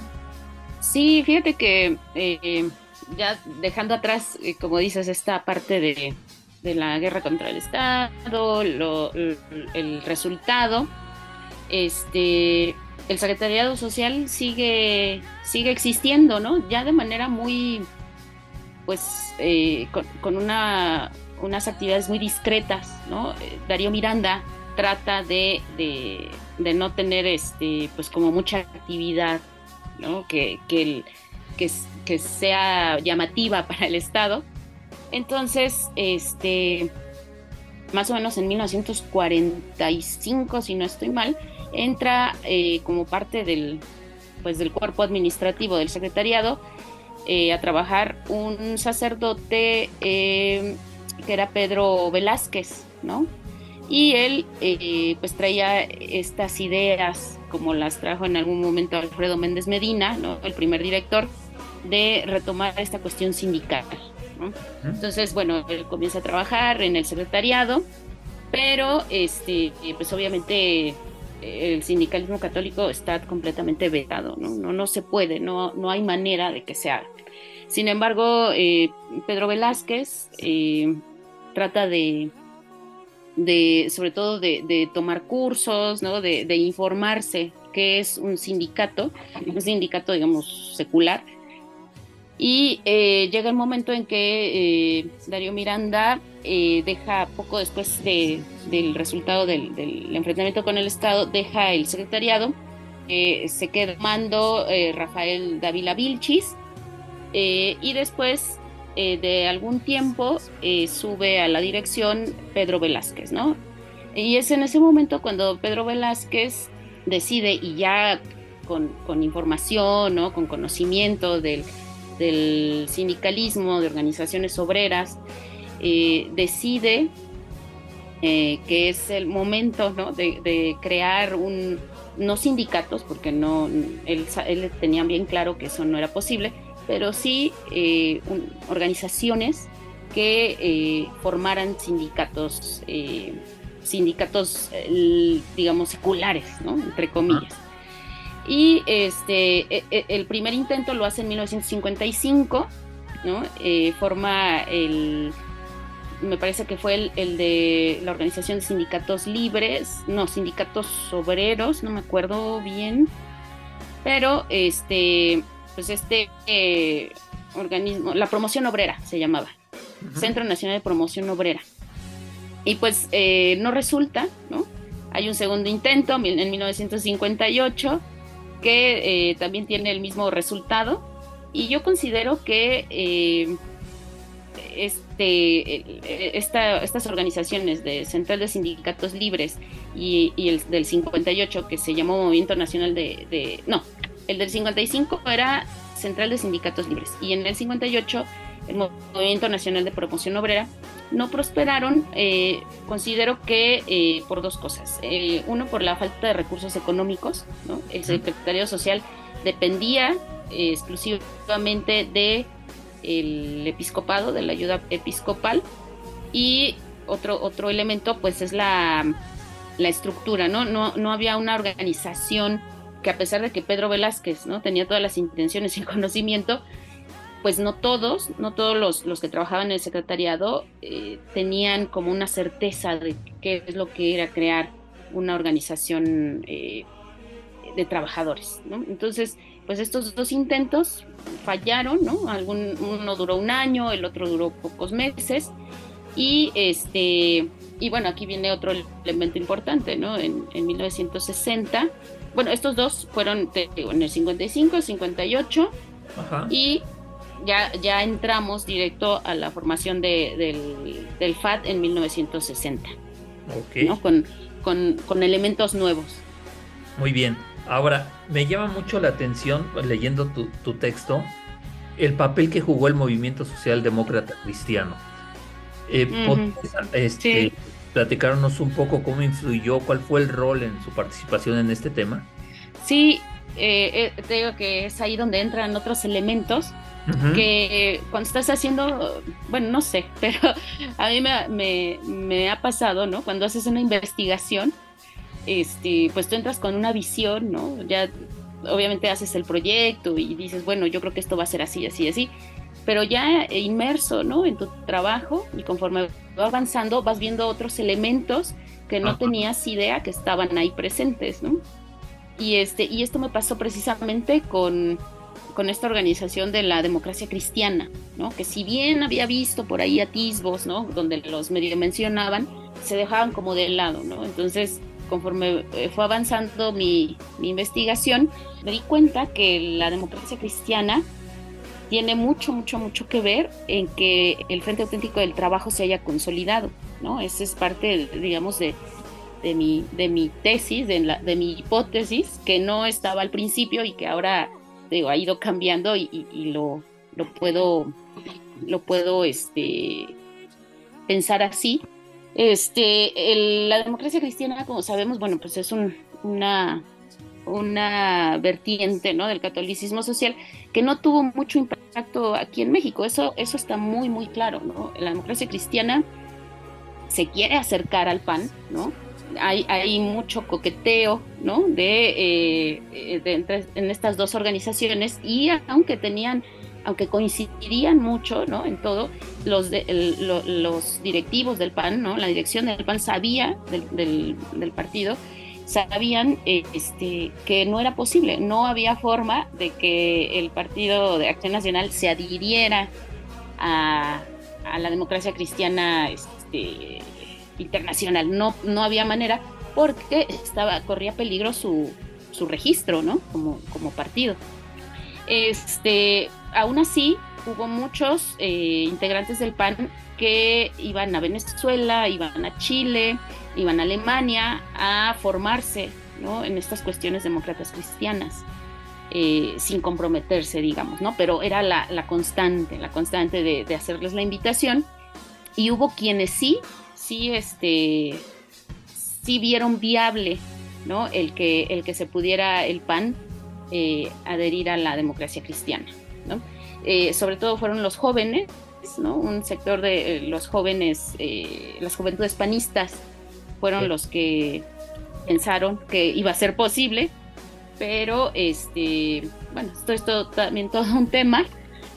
Sí, fíjate que eh, ya dejando atrás, eh, como dices, esta parte de, la guerra contra el Estado, el, resultado, este, el secretariado social sigue, sigue existiendo, ¿no? Ya de manera muy, pues, eh, con, una, unas actividades muy discretas, ¿no? Darío Miranda trata de, de, no tener, este, pues, como mucha actividad que, que, que, sea llamativa para el Estado. Entonces, este, más o menos en 1945, si no estoy mal, entra eh, como parte del, pues, del cuerpo administrativo del secretariado eh, a trabajar un sacerdote eh, que era Pedro Velázquez, ¿no? Y él pues traía estas ideas como las trajo en algún momento Alfredo Méndez Medina, ¿no? el primer director, de retomar esta cuestión sindical. Entonces, bueno, él comienza a trabajar en el secretariado, pero este, pues obviamente el sindicalismo católico está completamente vetado, ¿no? No, no se puede, no, no hay manera de que se haga. Sin embargo, eh, Pedro Velázquez eh, trata de, de, sobre todo de, tomar cursos, de, informarse qué es un sindicato, un sindicato, digamos, secular, y eh, llega el momento en que eh, Darío Miranda eh, deja, poco después del resultado del, enfrentamiento con el Estado, deja el secretariado, se queda mando Rafael Davila Vilchis, y después de algún tiempo sube a la dirección Pedro Velázquez, ¿no? Y es en ese momento cuando Pedro Velázquez decide, y ya con, con información, ¿no? con conocimiento del del sindicalismo, de organizaciones obreras, eh, decide eh, que es el momento de, crear un, no sindicatos, porque no, él, tenía bien claro que eso no era posible, pero sí eh, organizaciones que formaran sindicatos, sindicatos, digamos, seculares, ¿no? entre comillas. Y este, e, e, el primer intento lo hace en 1955, ¿no? Eh, forma el, me parece que fue el, de la organización de sindicatos libres, no, sindicatos obreros, no me acuerdo bien, pero este, pues este eh, organismo, la promoción obrera se llamaba, Centro Nacional de Promoción Obrera. Y pues eh, no resulta, ¿no? Hay un segundo intento en 1958 que eh, también tiene el mismo resultado. Y yo considero que este, estas organizaciones de Central de Sindicatos Libres y, el del 58, que se llamó Movimiento Nacional de, de, No, el del 55 era Central de Sindicatos Libres y en el 58 el Movimiento Nacional de Promoción Obrera no prosperaron, eh, considero que eh, por dos cosas. Eh, uno, por la falta de recursos económicos. El secretario social dependía exclusivamente de el episcopado, de la ayuda episcopal. Y otro, otro elemento, pues, es la, la estructura, ¿no? ¿no? No había una organización que a pesar de que Pedro Velázquez ¿no? tenía todas las intenciones y conocimiento, pues no todos, no todos los, los que trabajaban en el secretariado eh, tenían como una certeza de qué es lo que era crear una organización eh, de trabajadores. Entonces, pues estos dos intentos fallaron, ¿no? Uno duró un año, el otro duró pocos meses, y este, y bueno, aquí viene otro elemento importante, ¿no? En 1960, bueno, estos dos fueron en el 55, 58, Ajá. y ya, ya entramos directo a la formación de, del, FAT en 1960, con, con, elementos nuevos. Muy bien. Ahora, me llama mucho la atención, leyendo tu, texto, el papel que jugó el movimiento socialdemócrata cristiano. Eh, este, platicarnos un poco cómo influyó, cuál fue el rol en su participación en este tema. Sí, eh, eh, te digo que es ahí donde entran otros elementos que cuando estás haciendo, bueno, no sé, pero a mí me, ha pasado, ¿no? Cuando haces una investigación, este, pues tú entras con una visión, ¿no? Ya obviamente haces el proyecto y dices, bueno, yo creo que esto va a ser así, así, así, pero ya inmerso, ¿no? En tu trabajo y conforme va avanzando vas viendo otros elementos que no tenías idea que estaban ahí presentes, ¿no? Y, este, y esto me pasó precisamente con con esta organización de la democracia cristiana, ¿no? que si bien había visto por ahí atisbos, ¿no? donde los medios mencionaban, se dejaban como de lado. ¿no? Entonces, conforme eh, fue avanzando mi, mi investigación, me di cuenta que la democracia cristiana tiene mucho, mucho, mucho que ver en que el Frente Auténtico del Trabajo se haya consolidado, ¿no? Esa es parte, digamos, de, de, mi, de mi tesis, de, mi hipótesis, que no estaba al principio y que ahora digo, ha ido cambiando y, lo, lo, puedo, lo puedo este, pensar así. Este, la democracia cristiana, como sabemos, bueno, pues es un, una, una vertiente ¿no? del catolicismo social que no tuvo mucho impacto aquí en México. Eso, eso está muy, muy claro. ¿no? La democracia cristiana se quiere acercar al PAN, ¿no? hay, hay mucho coqueteo, ¿no? De, eh, en estas dos organizaciones y aunque tenían, aunque coincidían mucho, ¿no? En todo, los, los directivos del PAN, ¿no? La dirección del PAN sabía del, del, partido, sabían este, que no era posible, no había forma de que el Partido de Acción Nacional se adhiriera a, a la democracia cristiana este, internacional. No, no había manera porque estaba, corría peligro su, su registro, ¿no? Como, como partido. Este, aún así, hubo muchos eh, integrantes del PAN que iban a Venezuela, iban a Chile, iban a Alemania a formarse ¿no? en estas cuestiones demócratas cristianas. Eh, sin comprometerse, digamos, ¿no? Pero era la, constante, la constante de, de, hacerles la invitación. Y hubo quienes sí sí, este, sí vieron viable, ¿no? El que, el que se pudiera el PAN eh, adherir a la democracia cristiana, ¿no? Eh, sobre todo fueron los jóvenes, ¿no? Un sector de eh, los jóvenes, las juventudes panistas fueron los que pensaron que iba a ser posible, pero este, bueno, esto es también todo un tema.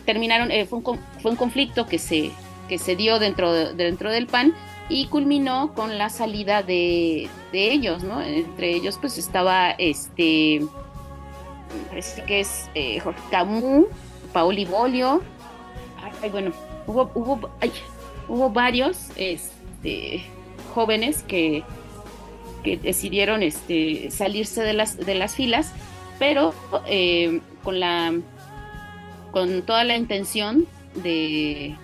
Terminaron, fue un, fue, un, conflicto que se, que se dio dentro, dentro del PAN y culminó con la salida de, ellos, ¿no? Entre ellos pues estaba este, parece que es eh, Jorge Camus, Paoli Bolio, ay, bueno, hubo, hubo, varios este, jóvenes que, decidieron este, salirse de las, filas, pero eh, con la con toda la intención de,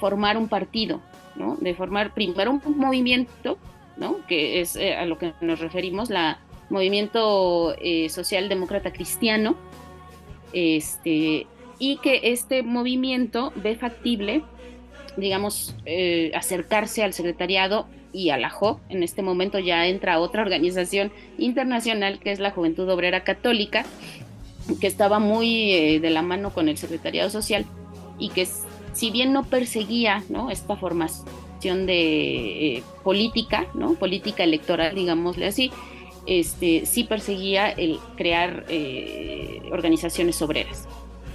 formar un partido, de formar primero un movimiento. Que es eh, a lo que nos referimos, la movimiento eh, socialdemócrata cristiano, este, y que este movimiento ve factible, digamos, eh, acercarse al secretariado y a la JOC. En este momento ya entra otra organización internacional que es la Juventud Obrera Católica, que estaba muy de la mano con el secretariado social y que si bien no perseguía esta formación de eh, política, ¿no? política electoral, digámosle así, este, sí perseguía el crear eh, organizaciones obreras.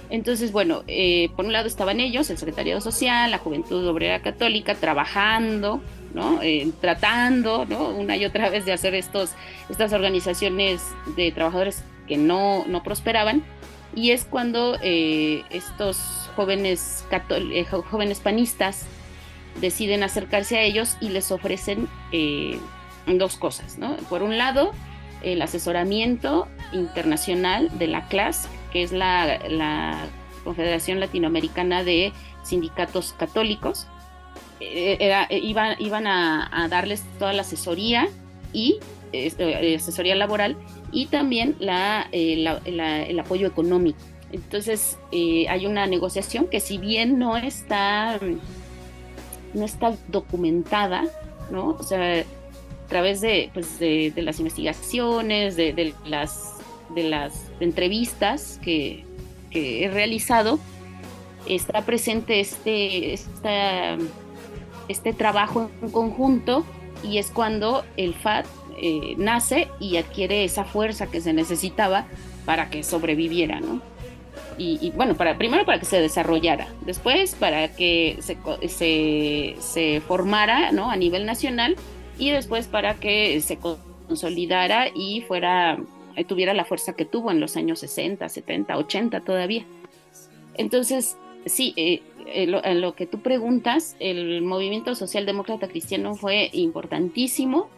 Entonces, bueno, eh, por un lado estaban ellos, el Secretariado Social, la Juventud Obrera Católica, trabajando, ¿no? tratando ¿no? una y otra vez de hacer estos, estas organizaciones de trabajadores que no, no prosperaban. Y es cuando estos jóvenes, eh, jóvenes panistas deciden acercarse a ellos y les ofrecen eh, dos cosas. Por un lado, el asesoramiento internacional de la CLAS, que es la, Confederación Latinoamericana de Sindicatos Católicos. Eh, iban, iban a, darles toda la asesoría y asesoría laboral y también el apoyo económico entonces eh, hay una negociación que si bien no está, no está documentada, ¿no? O sea, través de, pues de, las investigaciones, de, las, de las entrevistas que, he realizado, está presente este, este trabajo en conjunto y es cuando el FAT eh, nace y adquiere esa fuerza que se necesitaba para que sobreviviera, ¿no? y, bueno, para, primero para que se desarrollara, después para que se, se, se formara ¿no? a nivel nacional y después para que se consolidara y fuera eh, tuviera la fuerza que tuvo en los años 60, 70, 80 todavía. Entonces, sí, eh, en lo que tú preguntas, el movimiento socialdemócrata cristiano fue importantísimo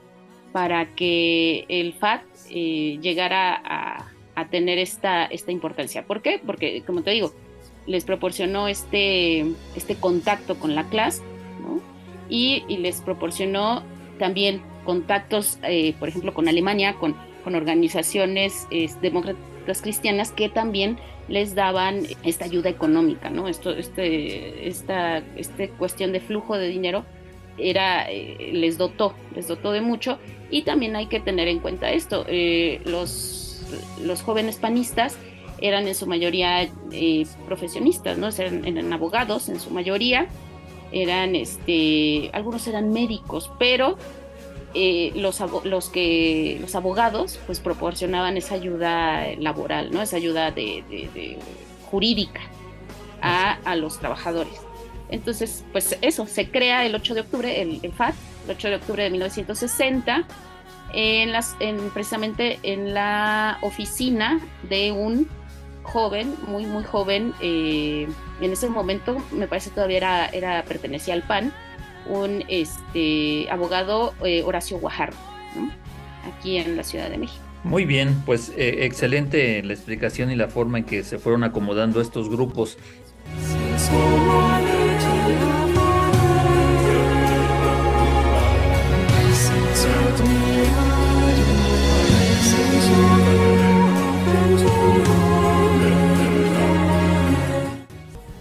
para que el FAT eh, llegara a, a tener esta, esta importancia. ¿Por qué? Porque, como te digo, les proporcionó este, este contacto con la clase, ¿no? Y, les proporcionó también contactos, eh, por ejemplo, con Alemania, con, con organizaciones demócratas cristianas que también les daban esta ayuda económica, ¿no? Esto, este, esta, este cuestión de flujo de dinero era, eh, les dotó, les dotó de mucho y también hay que tener en cuenta esto, eh, los los jóvenes panistas eran en su mayoría eh, profesionistas, ¿no? Eran, abogados en su mayoría, eran, este, algunos eran médicos, pero eh, los, los, que, los abogados pues proporcionaban esa ayuda laboral, ¿no? esa ayuda de, jurídica a, a, los trabajadores. Entonces, pues eso, se crea el 8 de octubre, el, el FAT, el 8 de octubre de 1960, en las, en, precisamente en la oficina de un joven, muy, muy joven, eh, en ese momento me parece todavía era, era pertenecía al PAN, un este, abogado eh, Horacio Guajardo, aquí en la Ciudad de México. Muy bien, pues eh, excelente la explicación y la forma en que se fueron acomodando estos grupos.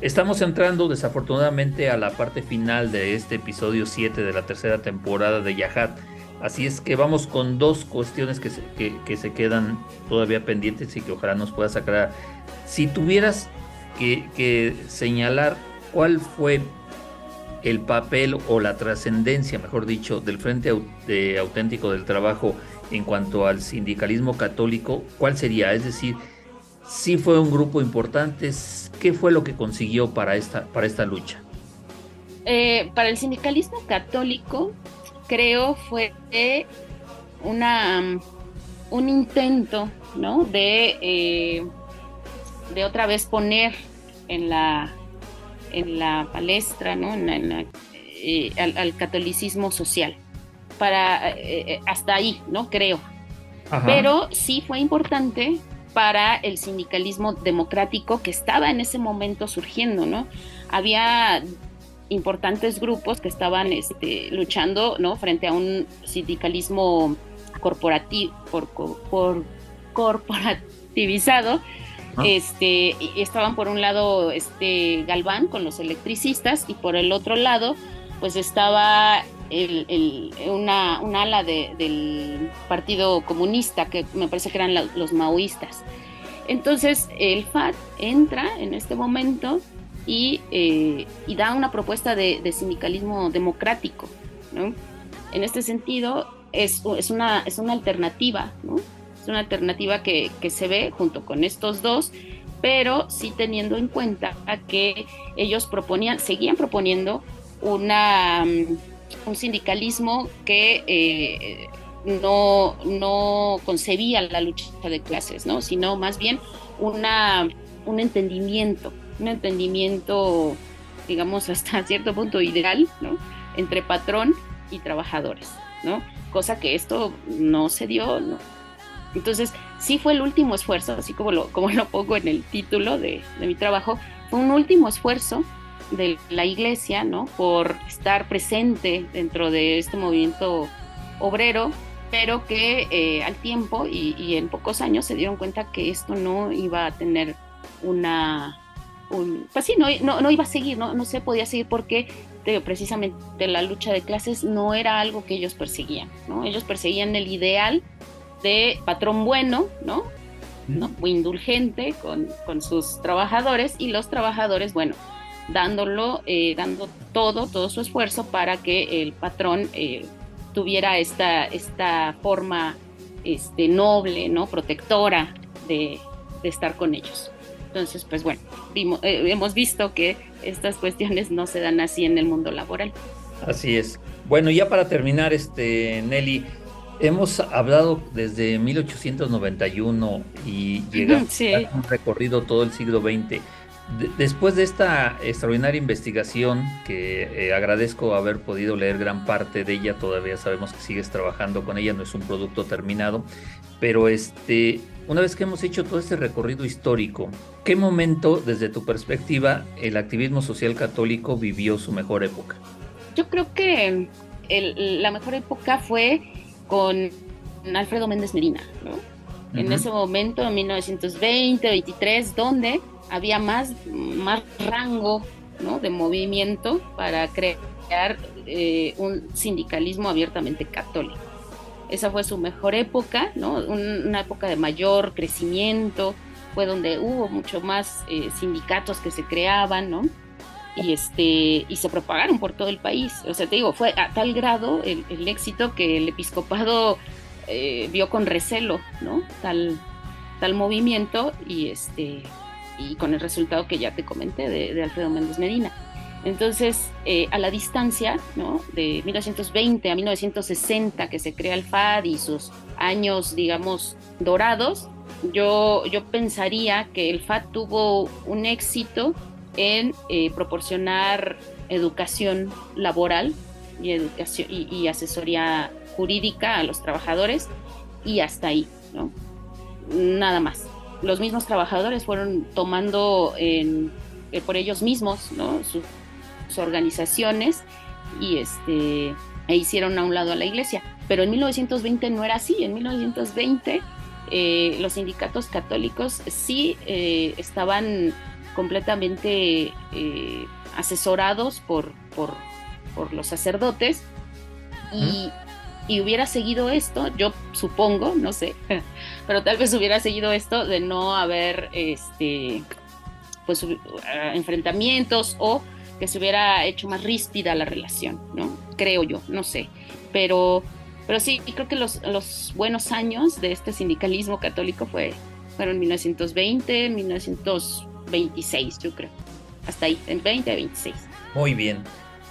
Estamos entrando desafortunadamente a la parte final de este episodio 7 de la tercera temporada de Yahat. Así es que vamos con dos cuestiones que se, que, se quedan todavía pendientes y que ojalá nos puedas aclarar. Si tuvieras que, señalar cuál fue el papel o la trascendencia, mejor dicho, del Frente Auténtico del Trabajo en cuanto al sindicalismo católico, ¿cuál sería? Es decir, si fue un grupo importante, ¿qué fue lo que consiguió para esta, para esta lucha? Eh, para el sindicalismo católico, creo fue una, um, un intento ¿no? de, eh, de otra vez poner en la, en la palestra ¿no? Eh, al, catolicismo social. Para, hasta ahí, ¿no? Creo. Pero sí fue importante para el sindicalismo democrático que estaba en ese momento surgiendo, ¿no? Había importantes grupos que estaban este, luchando, ¿no? Frente a un sindicalismo corporativo, por, corporativizado, ah. este, estaban por un lado este Galván con los electricistas y por el otro lado pues estaba el, una, ala del Partido Comunista, que me parece que eran los maoístas. Entonces el FAT entra en este momento y, eh, da una propuesta de, sindicalismo democrático. En este sentido, es, es, una, es una alternativa, es una alternativa que, que se ve junto con estos dos, pero sí teniendo en cuenta que ellos proponían, seguían proponiendo una un sindicalismo que eh, no, no concebía la lucha de clases, ¿no? sino más bien una, un entendimiento, un entendimiento, digamos, hasta cierto punto ideal, ¿no? entre patrón y trabajadores, ¿no? cosa que esto no se dio. Entonces, sí fue el último esfuerzo, así como lo, como lo pongo en el título de, de mi trabajo, fue un último esfuerzo de la iglesia, ¿no? Por estar presente dentro de este movimiento obrero, pero que eh, al tiempo y, en pocos años se dieron cuenta que esto no iba a tener una... pues sí, no, no, iba a seguir, no, no se podía seguir porque precisamente la lucha de clases no era algo que ellos perseguían, ¿no? Ellos perseguían el ideal de patrón bueno, ¿no? ¿no? Muy indulgente con, con sus trabajadores y los trabajadores, bueno, dándolo, eh, dando todo, todo su esfuerzo para que el patrón eh, tuviera esta, esta forma este, noble, ¿no? protectora de, estar con ellos. Entonces, pues bueno, eh, hemos visto que estas cuestiones no se dan así en el mundo laboral. Así es. Bueno, ya para terminar, este Nelly, hemos hablado desde 1891 y llegamos a un recorrido todo el siglo XX después de esta extraordinaria investigación, que eh, agradezco haber podido leer gran parte de ella, todavía sabemos que sigues trabajando con ella, no es un producto terminado, pero este, una vez que hemos hecho todo este recorrido histórico, ¿qué momento, desde tu perspectiva, el activismo social católico vivió su mejor época? Yo creo que la mejor época fue con Alfredo Méndez Medina, ¿no? En ese momento, en 1920, 23, donde había más, más rango de movimiento para crear eh, un sindicalismo abiertamente católico. Esa fue su mejor época, ¿no? una época de mayor crecimiento, fue donde hubo mucho más eh, sindicatos que se creaban, ¿no? y este y se propagaron por todo el país. O sea, te digo, fue a tal grado el, éxito que el episcopado eh, vio con recelo, ¿no? Tal, tal movimiento y este y con el resultado que ya te comenté de, Alfredo Méndez Medina. Entonces, eh, a la distancia, ¿no? De 1920 a 1960 que se crea el FAD y sus años, digamos, dorados, yo, yo pensaría que el FAD tuvo un éxito en eh, proporcionar educación laboral y, educación, y, asesoría jurídica a los trabajadores y hasta ahí, ¿no? Nada más. Los mismos trabajadores fueron tomando en, eh, por ellos mismos. Sus, organizaciones y este, e hicieron a un lado a la iglesia. Pero en 1920 no era así. En 1920 eh, los sindicatos católicos sí estaban completamente eh, asesorados por, por, los sacerdotes y, hubiera seguido esto, yo supongo, no sé, pero tal vez hubiera seguido esto de no haber este pues eh, enfrentamientos o que se hubiera hecho más ríspida la relación, ¿no? Creo yo, no sé. Pero, pero sí, creo que los, los buenos años de este sindicalismo católico fue, fueron 1920, 1900 26, yo creo. Hasta ahí, en 20 a 26. Muy bien.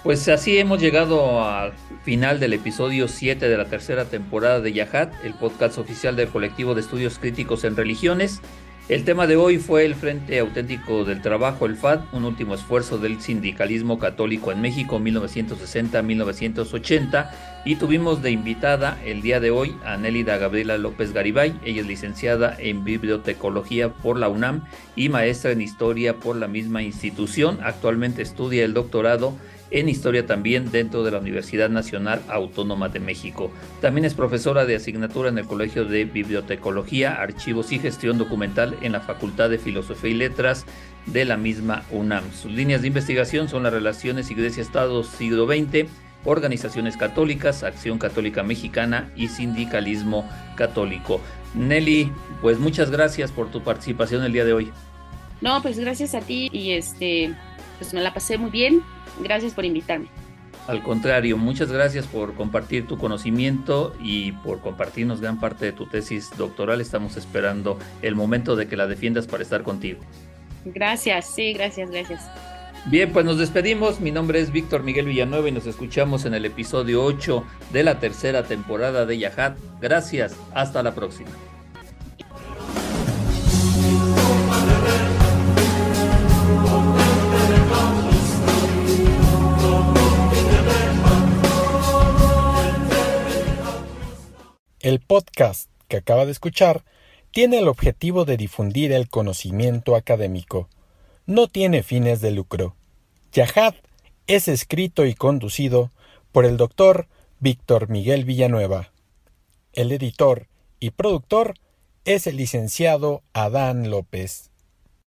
Pues así hemos llegado al final del episodio 7 de la tercera temporada de Yahat, el podcast oficial del colectivo de estudios críticos en religiones. El tema de hoy fue el Frente Auténtico del Trabajo, el FAD, un último esfuerzo del sindicalismo católico en México 1960-1980 y tuvimos de invitada el día de hoy a Nélida Gabriela López Garibay, ella es licenciada en bibliotecología por la UNAM y maestra en historia por la misma institución, actualmente estudia el doctorado en historia también dentro de la Universidad Nacional Autónoma de México. También es profesora de asignatura en el Colegio de Bibliotecología, Archivos y Gestión Documental en la Facultad de Filosofía y Letras de la misma UNAM. Sus líneas de investigación son las relaciones Iglesia-Estado siglo XX, organizaciones católicas, Acción Católica Mexicana y Sindicalismo Católico. Nelly, pues muchas gracias por tu participación el día de hoy. No, pues gracias a ti y este, pues me la pasé muy bien Gracias por invitarme. Al contrario, muchas gracias por compartir tu conocimiento y por compartirnos gran parte de tu tesis doctoral. Estamos esperando el momento de que la defiendas para estar contigo. Gracias, sí, gracias, gracias. Bien, pues nos despedimos. Mi nombre es Víctor Miguel Villanueva y nos escuchamos en el episodio 8 de la tercera temporada de Yahat. Gracias, hasta la próxima. El podcast que acaba de escuchar tiene el objetivo de difundir el conocimiento académico. No tiene fines de lucro. Yahad es escrito y conducido por el doctor Víctor Miguel Villanueva. El editor y productor es el licenciado Adán López.